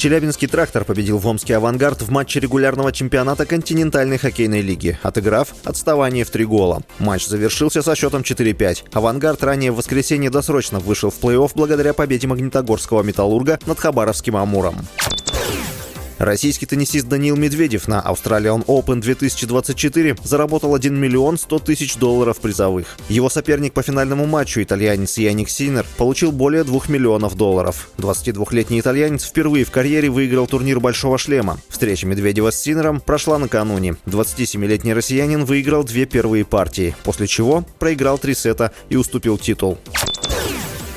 Челябинский трактор победил в Омский «Авангард» в матче регулярного чемпионата континентальной хоккейной лиги, отыграв отставание в три гола. Матч завершился со счетом 4-5. «Авангард» ранее в воскресенье досрочно вышел в плей-офф благодаря победе магнитогорского «Металлурга» над Хабаровским «Амуром». Российский теннисист Даниил Медведев на Australian Open 2024 заработал 1 миллион 100 тысяч долларов призовых. Его соперник по финальному матчу, итальянец Яник Синер, получил более 2 миллионов долларов. 22-летний итальянец впервые в карьере выиграл турнир «Большого шлема». Встреча Медведева с Синером прошла накануне. 27-летний россиянин выиграл две первые партии, после чего проиграл три сета и уступил титул.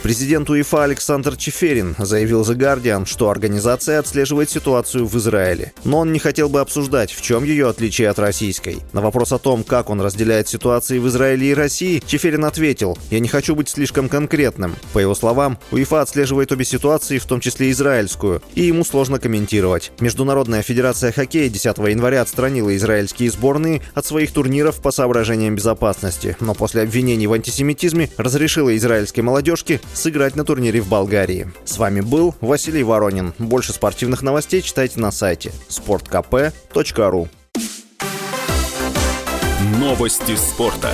Президент УЕФА Александр Чеферин заявил The Guardian, что организация отслеживает ситуацию в Израиле. Но он не хотел бы обсуждать, в чем ее отличие от российской. На вопрос о том, как он разделяет ситуации в Израиле и России, Чеферин ответил, «Я не хочу быть слишком конкретным». По его словам, УЕФА отслеживает обе ситуации, в том числе израильскую, и ему сложно комментировать. Международная федерация хоккея 10 января отстранила израильские сборные от своих турниров по соображениям безопасности, но после обвинений в антисемитизме разрешила израильской молодежке сыграть на турнире в Болгарии. С вами был Василий Воронин. Больше спортивных новостей читайте на сайте sportkp.ru Новости спорта.